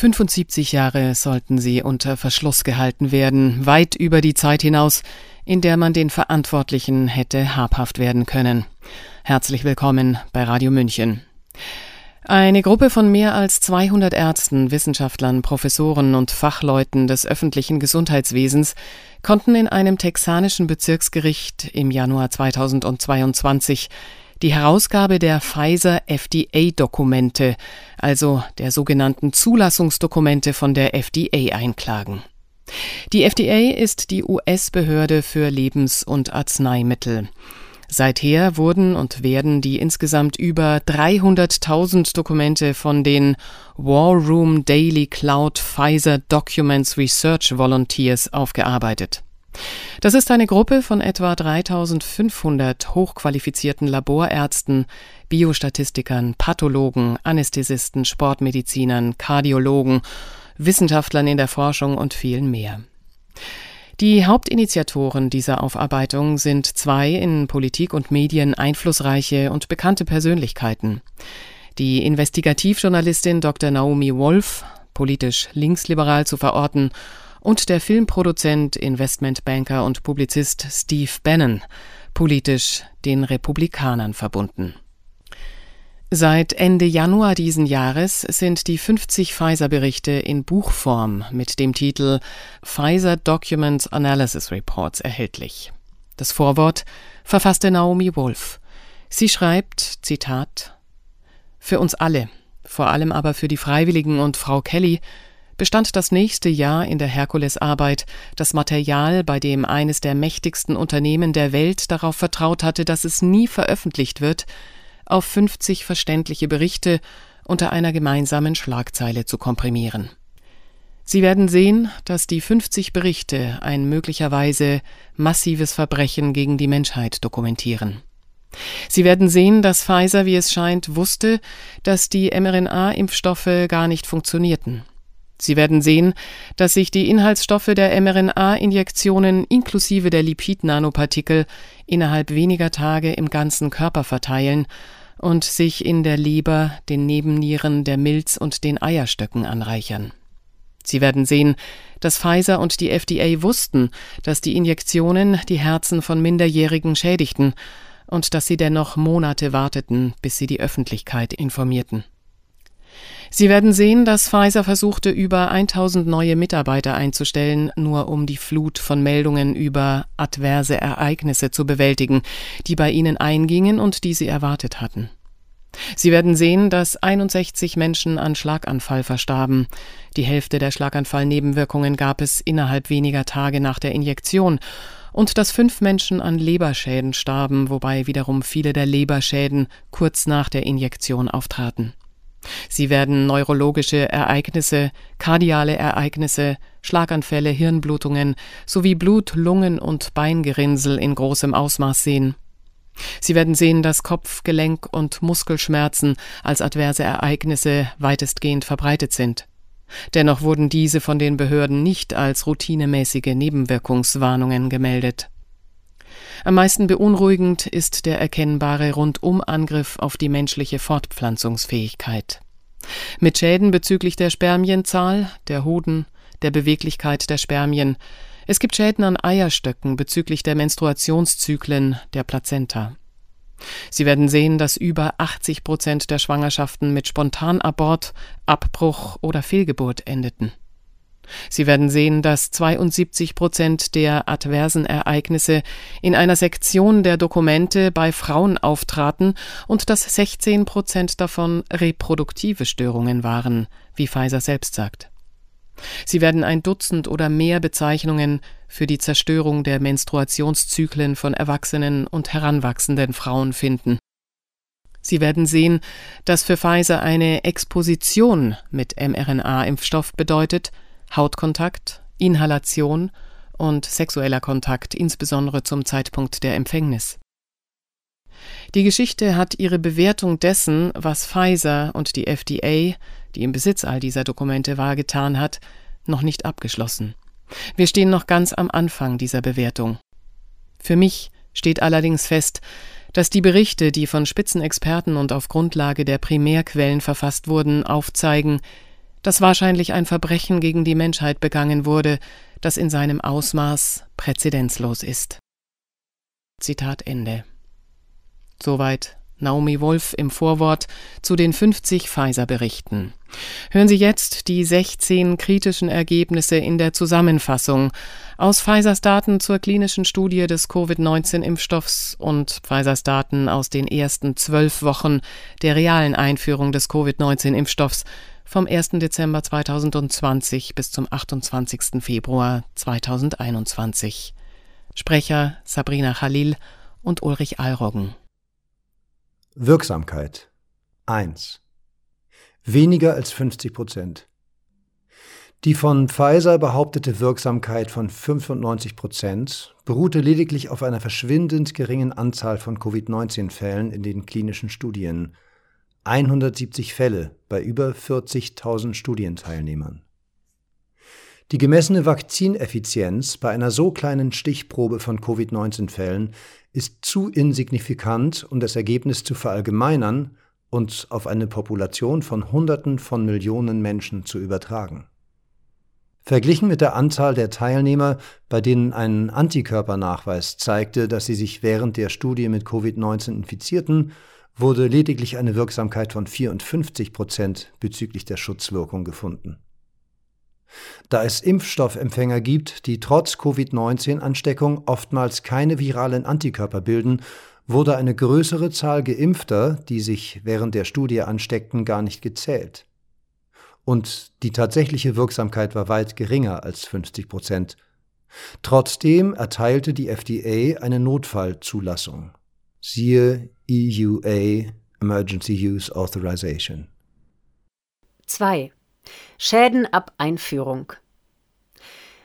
75 Jahre sollten sie unter Verschluss gehalten werden, weit über die Zeit hinaus, in der man den Verantwortlichen hätte habhaft werden können. Herzlich willkommen bei Radio München. Eine Gruppe von mehr als 200 Ärzten, Wissenschaftlern, Professoren und Fachleuten des öffentlichen Gesundheitswesens konnten in einem texanischen Bezirksgericht im Januar 2022 die Herausgabe der Pfizer FDA-Dokumente, also der sogenannten Zulassungsdokumente von der FDA einklagen. Die FDA ist die US-Behörde für Lebens- und Arzneimittel. Seither wurden und werden die insgesamt über 300.000 Dokumente von den War Room Daily Cloud Pfizer Documents Research Volunteers aufgearbeitet. Das ist eine Gruppe von etwa 3500 hochqualifizierten Laborärzten, Biostatistikern, Pathologen, Anästhesisten, Sportmedizinern, Kardiologen, Wissenschaftlern in der Forschung und vielen mehr. Die Hauptinitiatoren dieser Aufarbeitung sind zwei in Politik und Medien einflussreiche und bekannte Persönlichkeiten. Die Investigativjournalistin Dr. Naomi Wolf, politisch linksliberal zu verorten, und der Filmproduzent, Investmentbanker und Publizist Steve Bannon, politisch den Republikanern verbunden. Seit Ende Januar diesen Jahres sind die 50 Pfizer-Berichte in Buchform mit dem Titel Pfizer Documents Analysis Reports erhältlich. Das Vorwort verfasste Naomi Wolf. Sie schreibt, Zitat, Für uns alle, vor allem aber für die Freiwilligen und Frau Kelly, bestand das nächste Jahr in der Herkulesarbeit, das Material, bei dem eines der mächtigsten Unternehmen der Welt darauf vertraut hatte, dass es nie veröffentlicht wird, auf 50 verständliche Berichte unter einer gemeinsamen Schlagzeile zu komprimieren. Sie werden sehen, dass die 50 Berichte ein möglicherweise massives Verbrechen gegen die Menschheit dokumentieren. Sie werden sehen, dass Pfizer, wie es scheint, wusste, dass die mRNA-Impfstoffe gar nicht funktionierten. Sie werden sehen, dass sich die Inhaltsstoffe der mRNA-Injektionen inklusive der Lipid-Nanopartikel innerhalb weniger Tage im ganzen Körper verteilen und sich in der Leber, den Nebennieren, der Milz und den Eierstöcken anreichern. Sie werden sehen, dass Pfizer und die FDA wussten, dass die Injektionen die Herzen von Minderjährigen schädigten und dass sie dennoch Monate warteten, bis sie die Öffentlichkeit informierten. Sie werden sehen, dass Pfizer versuchte, über 1000 neue Mitarbeiter einzustellen, nur um die Flut von Meldungen über adverse Ereignisse zu bewältigen, die bei ihnen eingingen und die sie erwartet hatten. Sie werden sehen, dass 61 Menschen an Schlaganfall verstarben. Die Hälfte der Schlaganfallnebenwirkungen gab es innerhalb weniger Tage nach der Injektion und dass fünf Menschen an Leberschäden starben, wobei wiederum viele der Leberschäden kurz nach der Injektion auftraten. Sie werden neurologische Ereignisse, kardiale Ereignisse, Schlaganfälle, Hirnblutungen sowie Blut-, Lungen- und Beingerinnsel in großem Ausmaß sehen. Sie werden sehen, dass Kopf-, Gelenk- und Muskelschmerzen als adverse Ereignisse weitestgehend verbreitet sind. Dennoch wurden diese von den Behörden nicht als routinemäßige Nebenwirkungswarnungen gemeldet. Am meisten beunruhigend ist der erkennbare Rundumangriff auf die menschliche Fortpflanzungsfähigkeit. Mit Schäden bezüglich der Spermienzahl, der Hoden, der Beweglichkeit der Spermien. Es gibt Schäden an Eierstöcken bezüglich der Menstruationszyklen, der Plazenta. Sie werden sehen, dass über 80 Prozent der Schwangerschaften mit Spontanabort, Abbruch oder Fehlgeburt endeten. Sie werden sehen, dass 72 Prozent der adversen Ereignisse in einer Sektion der Dokumente bei Frauen auftraten und dass 16 Prozent davon reproduktive Störungen waren, wie Pfizer selbst sagt. Sie werden ein Dutzend oder mehr Bezeichnungen für die Zerstörung der Menstruationszyklen von erwachsenen und heranwachsenden Frauen finden. Sie werden sehen, dass für Pfizer eine Exposition mit mRNA-Impfstoff bedeutet, Hautkontakt, Inhalation und sexueller Kontakt, insbesondere zum Zeitpunkt der Empfängnis. Die Geschichte hat ihre Bewertung dessen, was Pfizer und die FDA, die im Besitz all dieser Dokumente war, getan hat, noch nicht abgeschlossen. Wir stehen noch ganz am Anfang dieser Bewertung. Für mich steht allerdings fest, dass die Berichte, die von Spitzenexperten und auf Grundlage der Primärquellen verfasst wurden, aufzeigen, dass wahrscheinlich ein Verbrechen gegen die Menschheit begangen wurde, das in seinem Ausmaß präzedenzlos ist. Zitat Ende. Soweit Naomi Wolf im Vorwort zu den 50 Pfizer-Berichten. Hören Sie jetzt die 16 kritischen Ergebnisse in der Zusammenfassung aus Pfizers Daten zur klinischen Studie des Covid-19-Impfstoffs und Pfizers Daten aus den ersten zwölf Wochen der realen Einführung des Covid-19-Impfstoffs vom 1. Dezember 2020 bis zum 28. Februar 2021. Sprecher Sabrina Khalil und Ulrich Alroggen. Wirksamkeit 1. Weniger als 50 Prozent. Die von Pfizer behauptete Wirksamkeit von 95 Prozent beruhte lediglich auf einer verschwindend geringen Anzahl von Covid-19-Fällen in den klinischen Studien. 170 Fälle bei über 40.000 Studienteilnehmern. Die gemessene Vakzineffizienz bei einer so kleinen Stichprobe von Covid-19-Fällen ist zu insignifikant, um das Ergebnis zu verallgemeinern und auf eine Population von Hunderten von Millionen Menschen zu übertragen. Verglichen mit der Anzahl der Teilnehmer, bei denen ein Antikörpernachweis zeigte, dass sie sich während der Studie mit Covid-19 infizierten, wurde lediglich eine Wirksamkeit von 54 Prozent bezüglich der Schutzwirkung gefunden. Da es Impfstoffempfänger gibt, die trotz Covid-19-Ansteckung oftmals keine viralen Antikörper bilden, wurde eine größere Zahl Geimpfter, die sich während der Studie ansteckten, gar nicht gezählt. Und die tatsächliche Wirksamkeit war weit geringer als 50 Prozent. Trotzdem erteilte die FDA eine Notfallzulassung. Siehe EUA Emergency Use Authorization. 2. Schäden ab Einführung.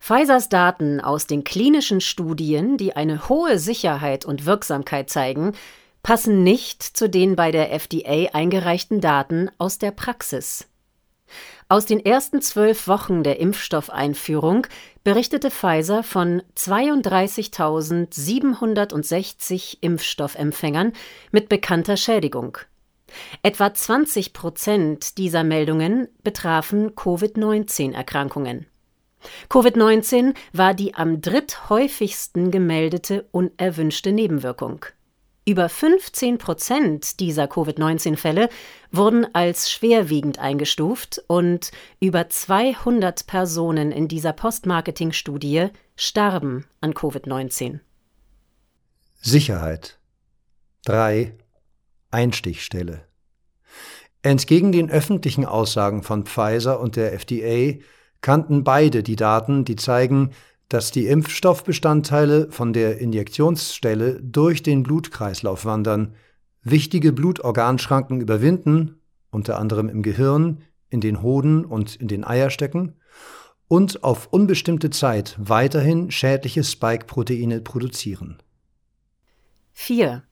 Pfizers Daten aus den klinischen Studien, die eine hohe Sicherheit und Wirksamkeit zeigen, passen nicht zu den bei der FDA eingereichten Daten aus der Praxis. Aus den ersten zwölf Wochen der Impfstoffeinführung berichtete Pfizer von 32.760 Impfstoffempfängern mit bekannter Schädigung. Etwa 20 Prozent dieser Meldungen betrafen Covid-19-Erkrankungen. Covid-19 war die am dritthäufigsten gemeldete unerwünschte Nebenwirkung. Über 15 Prozent dieser Covid-19-Fälle wurden als schwerwiegend eingestuft und über 200 Personen in dieser Postmarketing-Studie starben an Covid-19. Sicherheit 3 Einstichstelle. Entgegen den öffentlichen Aussagen von Pfizer und der FDA kannten beide die Daten, die zeigen, dass die Impfstoffbestandteile von der Injektionsstelle durch den Blutkreislauf wandern, wichtige Blutorganschranken überwinden, unter anderem im Gehirn, in den Hoden und in den Eierstöcken, und auf unbestimmte Zeit weiterhin schädliche Spike-Proteine produzieren. 4.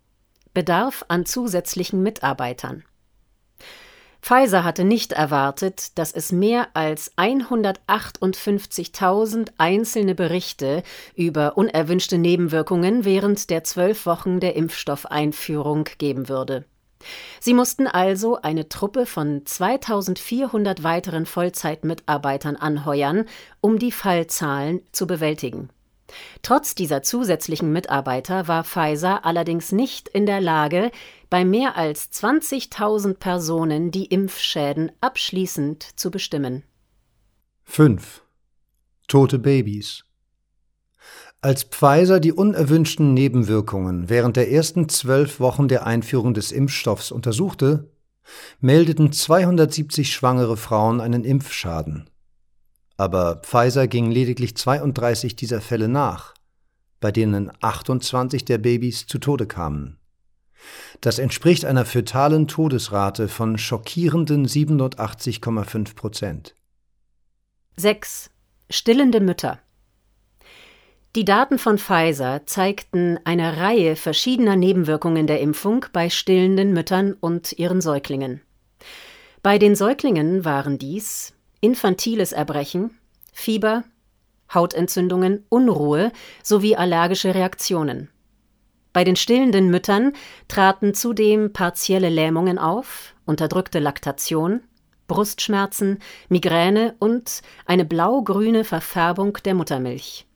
Bedarf an zusätzlichen Mitarbeitern. Pfizer hatte nicht erwartet, dass es mehr als 158.000 einzelne Berichte über unerwünschte Nebenwirkungen während der zwölf Wochen der Impfstoffeinführung geben würde. Sie mussten also eine Truppe von 2400 weiteren Vollzeitmitarbeitern anheuern, um die Fallzahlen zu bewältigen. Trotz dieser zusätzlichen Mitarbeiter war Pfizer allerdings nicht in der Lage, bei mehr als 20.000 Personen die Impfschäden abschließend zu bestimmen. 5. Tote Babys. Als Pfizer die unerwünschten Nebenwirkungen während der ersten zwölf Wochen der Einführung des Impfstoffs untersuchte, meldeten 270 schwangere Frauen einen Impfschaden aber Pfizer ging lediglich 32 dieser Fälle nach, bei denen 28 der Babys zu Tode kamen. Das entspricht einer fötalen Todesrate von schockierenden 87,5 Prozent. 6. Stillende Mütter. Die Daten von Pfizer zeigten eine Reihe verschiedener Nebenwirkungen der Impfung bei stillenden Müttern und ihren Säuglingen. Bei den Säuglingen waren dies infantiles Erbrechen, Fieber, Hautentzündungen, Unruhe sowie allergische Reaktionen. Bei den stillenden Müttern traten zudem partielle Lähmungen auf, unterdrückte Laktation, Brustschmerzen, Migräne und eine blau-grüne Verfärbung der Muttermilch.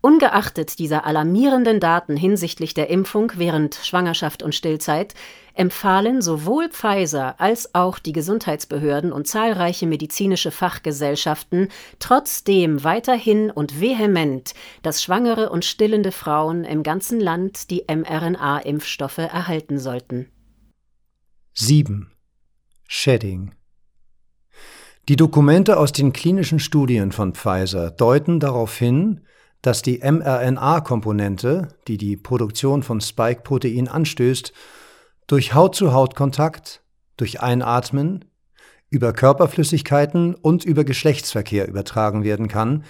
Ungeachtet dieser alarmierenden Daten hinsichtlich der Impfung während Schwangerschaft und Stillzeit empfahlen sowohl Pfizer als auch die Gesundheitsbehörden und zahlreiche medizinische Fachgesellschaften trotzdem weiterhin und vehement, dass schwangere und stillende Frauen im ganzen Land die mRNA-Impfstoffe erhalten sollten. 7. Shedding Die Dokumente aus den klinischen Studien von Pfizer deuten darauf hin, dass die mRNA-Komponente, die die Produktion von Spike-Protein anstößt, durch Haut-zu-Haut-Kontakt, durch Einatmen, über Körperflüssigkeiten und über Geschlechtsverkehr übertragen werden kann,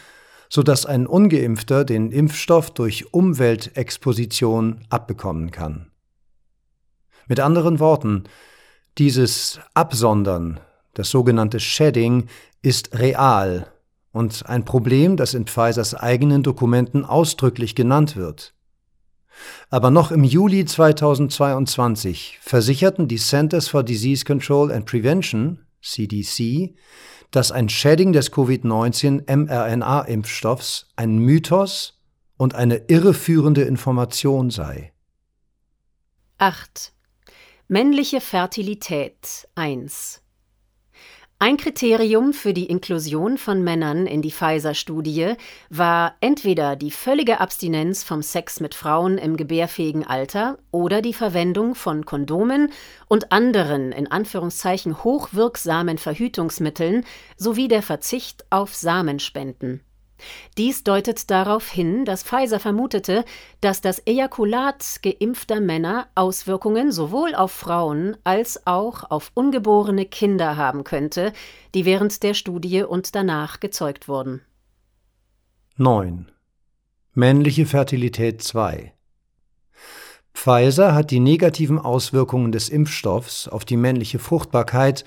so dass ein ungeimpfter den Impfstoff durch Umweltexposition abbekommen kann. Mit anderen Worten, dieses Absondern, das sogenannte Shedding, ist real und ein Problem, das in Pfizers eigenen Dokumenten ausdrücklich genannt wird. Aber noch im Juli 2022 versicherten die Centers for Disease Control and Prevention, CDC, dass ein Shedding des Covid-19 mRNA-Impfstoffs ein Mythos und eine irreführende Information sei. 8. Männliche Fertilität 1 ein Kriterium für die Inklusion von Männern in die Pfizer-Studie war entweder die völlige Abstinenz vom Sex mit Frauen im gebärfähigen Alter oder die Verwendung von Kondomen und anderen in Anführungszeichen hochwirksamen Verhütungsmitteln sowie der Verzicht auf Samenspenden dies deutet darauf hin, dass Pfizer vermutete, dass das Ejakulat geimpfter Männer Auswirkungen sowohl auf Frauen als auch auf ungeborene Kinder haben könnte, die während der Studie und danach gezeugt wurden. 9. Männliche Fertilität 2 Pfizer hat die negativen Auswirkungen des Impfstoffs auf die männliche Fruchtbarkeit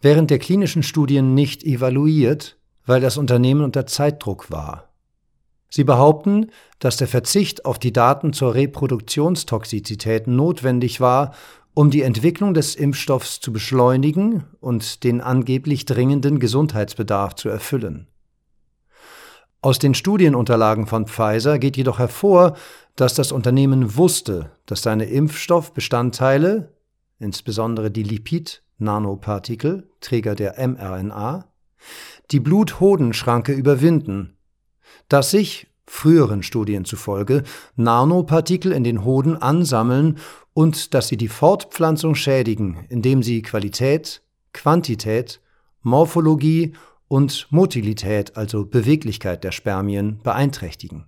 während der klinischen Studien nicht evaluiert weil das Unternehmen unter Zeitdruck war. Sie behaupten, dass der Verzicht auf die Daten zur Reproduktionstoxizität notwendig war, um die Entwicklung des Impfstoffs zu beschleunigen und den angeblich dringenden Gesundheitsbedarf zu erfüllen. Aus den Studienunterlagen von Pfizer geht jedoch hervor, dass das Unternehmen wusste, dass seine Impfstoffbestandteile, insbesondere die Lipid-Nanopartikel, Träger der mRNA, die Blut-Hoden-Schranke überwinden, dass sich, früheren Studien zufolge, Nanopartikel in den Hoden ansammeln und dass sie die Fortpflanzung schädigen, indem sie Qualität, Quantität, Morphologie und Motilität, also Beweglichkeit der Spermien, beeinträchtigen.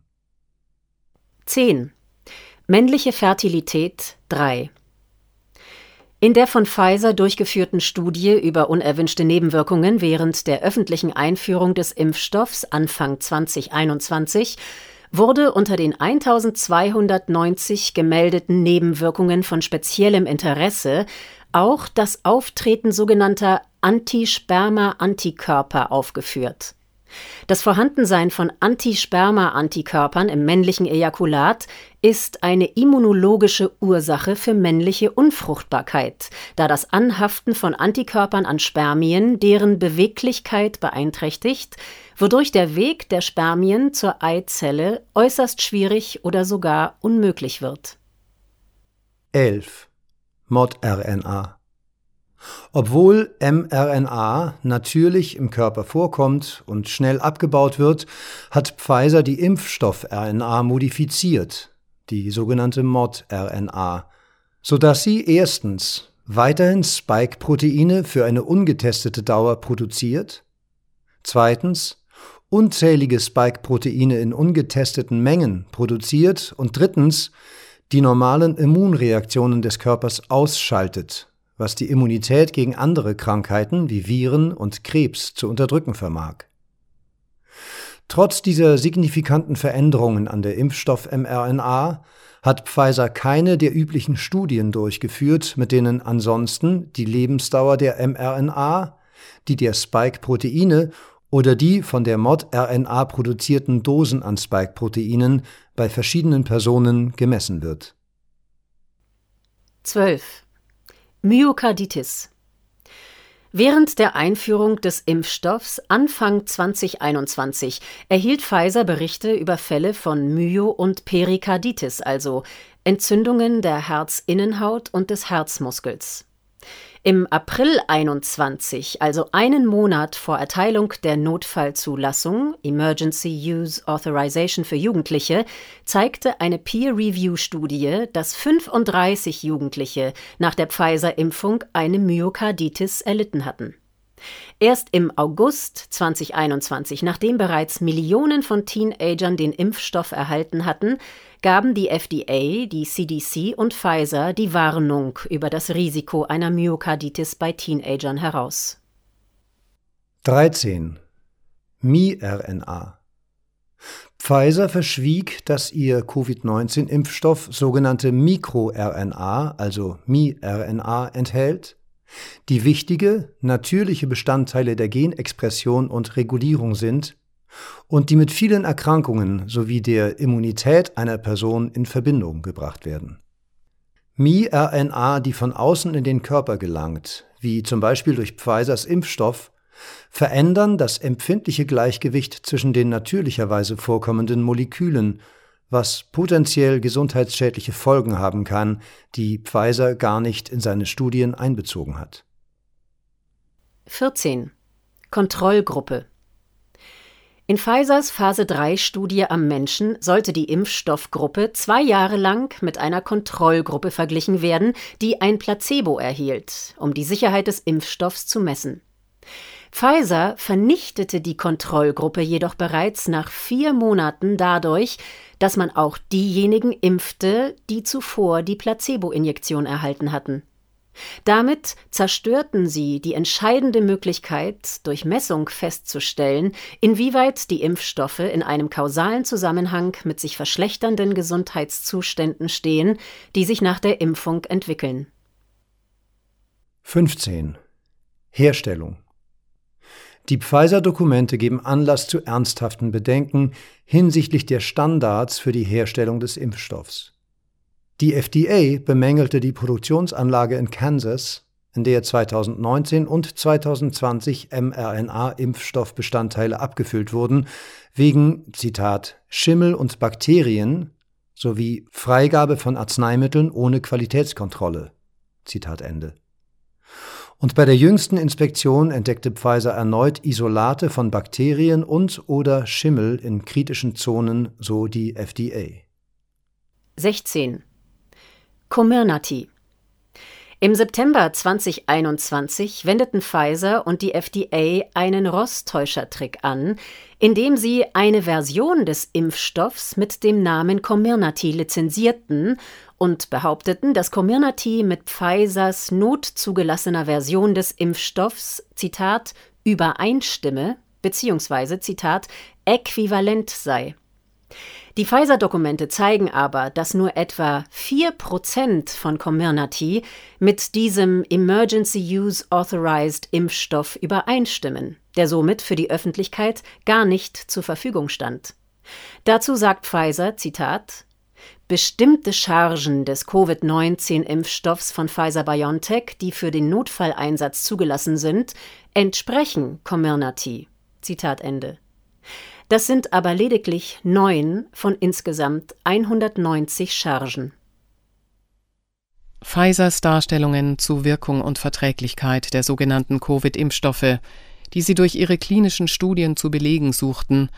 10. Männliche Fertilität 3 in der von Pfizer durchgeführten Studie über unerwünschte Nebenwirkungen während der öffentlichen Einführung des Impfstoffs Anfang 2021 wurde unter den 1290 gemeldeten Nebenwirkungen von speziellem Interesse auch das Auftreten sogenannter Antisperma-Antikörper aufgeführt das Vorhandensein von Antisperma-Antikörpern im männlichen Ejakulat ist eine immunologische Ursache für männliche Unfruchtbarkeit, da das Anhaften von Antikörpern an Spermien deren Beweglichkeit beeinträchtigt, wodurch der Weg der Spermien zur Eizelle äußerst schwierig oder sogar unmöglich wird. 11. Mod-RNA obwohl mRNA natürlich im Körper vorkommt und schnell abgebaut wird, hat Pfizer die Impfstoff-RNA modifiziert, die sogenannte Mod-RNA, sodass sie erstens weiterhin Spike-Proteine für eine ungetestete Dauer produziert, zweitens unzählige Spike-Proteine in ungetesteten Mengen produziert und drittens die normalen Immunreaktionen des Körpers ausschaltet was die Immunität gegen andere Krankheiten wie Viren und Krebs zu unterdrücken vermag. Trotz dieser signifikanten Veränderungen an der Impfstoff-mRNA hat Pfizer keine der üblichen Studien durchgeführt, mit denen ansonsten die Lebensdauer der mRNA, die der Spike-Proteine oder die von der Mod-RNA produzierten Dosen an Spike-Proteinen bei verschiedenen Personen gemessen wird. 12. Myokarditis Während der Einführung des Impfstoffs Anfang 2021 erhielt Pfizer Berichte über Fälle von Myo- und Perikarditis, also Entzündungen der Herzinnenhaut und des Herzmuskels. Im April 21, also einen Monat vor Erteilung der Notfallzulassung Emergency Use Authorization für Jugendliche, zeigte eine Peer-Review-Studie, dass 35 Jugendliche nach der Pfizer-Impfung eine Myokarditis erlitten hatten. Erst im August 2021, nachdem bereits Millionen von Teenagern den Impfstoff erhalten hatten, gaben die FDA, die CDC und Pfizer die Warnung über das Risiko einer Myokarditis bei Teenagern heraus. 13. miRNA Pfizer verschwieg, dass ihr Covid-19-Impfstoff sogenannte MikroRNA, also miRNA, enthält, die wichtige, natürliche Bestandteile der Genexpression und Regulierung sind und die mit vielen Erkrankungen sowie der Immunität einer Person in Verbindung gebracht werden. miRNA, die von außen in den Körper gelangt, wie zum Beispiel durch Pfizers Impfstoff, verändern das empfindliche Gleichgewicht zwischen den natürlicherweise vorkommenden Molekülen, was potenziell gesundheitsschädliche Folgen haben kann, die Pfizer gar nicht in seine Studien einbezogen hat. 14. Kontrollgruppe in Pfizers Phase 3 Studie am Menschen sollte die Impfstoffgruppe zwei Jahre lang mit einer Kontrollgruppe verglichen werden, die ein Placebo erhielt, um die Sicherheit des Impfstoffs zu messen. Pfizer vernichtete die Kontrollgruppe jedoch bereits nach vier Monaten dadurch, dass man auch diejenigen impfte, die zuvor die Placebo-Injektion erhalten hatten. Damit zerstörten sie die entscheidende Möglichkeit, durch Messung festzustellen, inwieweit die Impfstoffe in einem kausalen Zusammenhang mit sich verschlechternden Gesundheitszuständen stehen, die sich nach der Impfung entwickeln. 15. Herstellung die Pfizer-Dokumente geben Anlass zu ernsthaften Bedenken hinsichtlich der Standards für die Herstellung des Impfstoffs. Die FDA bemängelte die Produktionsanlage in Kansas, in der 2019 und 2020 mRNA-Impfstoffbestandteile abgefüllt wurden, wegen, Zitat, Schimmel und Bakterien sowie Freigabe von Arzneimitteln ohne Qualitätskontrolle. Zitat Ende. Und bei der jüngsten Inspektion entdeckte Pfizer erneut Isolate von Bakterien und oder Schimmel in kritischen Zonen, so die FDA. 16. Comirnaty im September 2021 wendeten Pfizer und die FDA einen Rosstäuschertrick an, indem sie eine Version des Impfstoffs mit dem Namen Comirnaty lizenzierten und behaupteten, dass Comirnaty mit Pfizers notzugelassener Version des Impfstoffs, Zitat, übereinstimme bzw. Zitat, äquivalent sei. Die Pfizer-Dokumente zeigen aber, dass nur etwa 4% von Comirnaty mit diesem Emergency Use Authorized Impfstoff übereinstimmen, der somit für die Öffentlichkeit gar nicht zur Verfügung stand. Dazu sagt Pfizer, Zitat, Bestimmte Chargen des Covid-19-Impfstoffs von Pfizer-BioNTech, die für den Notfalleinsatz zugelassen sind, entsprechen Comirnaty. Zitat Ende. Das sind aber lediglich neun von insgesamt 190 Chargen. Pfizers Darstellungen zu Wirkung und Verträglichkeit der sogenannten Covid-Impfstoffe, die sie durch ihre klinischen Studien zu belegen suchten,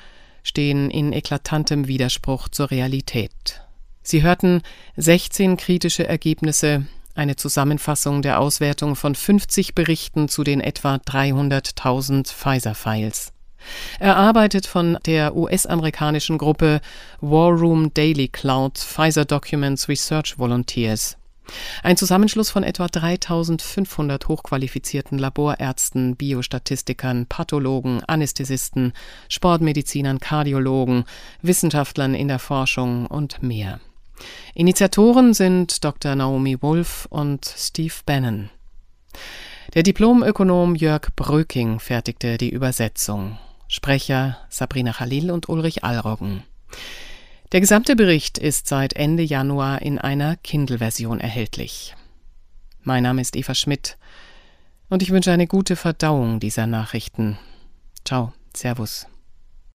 stehen in eklatantem Widerspruch zur Realität. Sie hörten 16 kritische Ergebnisse, eine Zusammenfassung der Auswertung von 50 Berichten zu den etwa 300.000 Pfizer-Files. Erarbeitet von der US-amerikanischen Gruppe War Room Daily Cloud Pfizer Documents Research Volunteers. Ein Zusammenschluss von etwa 3500 hochqualifizierten Laborärzten, Biostatistikern, Pathologen, Anästhesisten, Sportmedizinern, Kardiologen, Wissenschaftlern in der Forschung und mehr. Initiatoren sind Dr. Naomi Wolf und Steve Bannon. Der Diplomökonom Jörg Bröking fertigte die Übersetzung. Sprecher Sabrina Khalil und Ulrich Allroggen. Der gesamte Bericht ist seit Ende Januar in einer Kindle-Version erhältlich. Mein Name ist Eva Schmidt. Und ich wünsche eine gute Verdauung dieser Nachrichten. Ciao, Servus.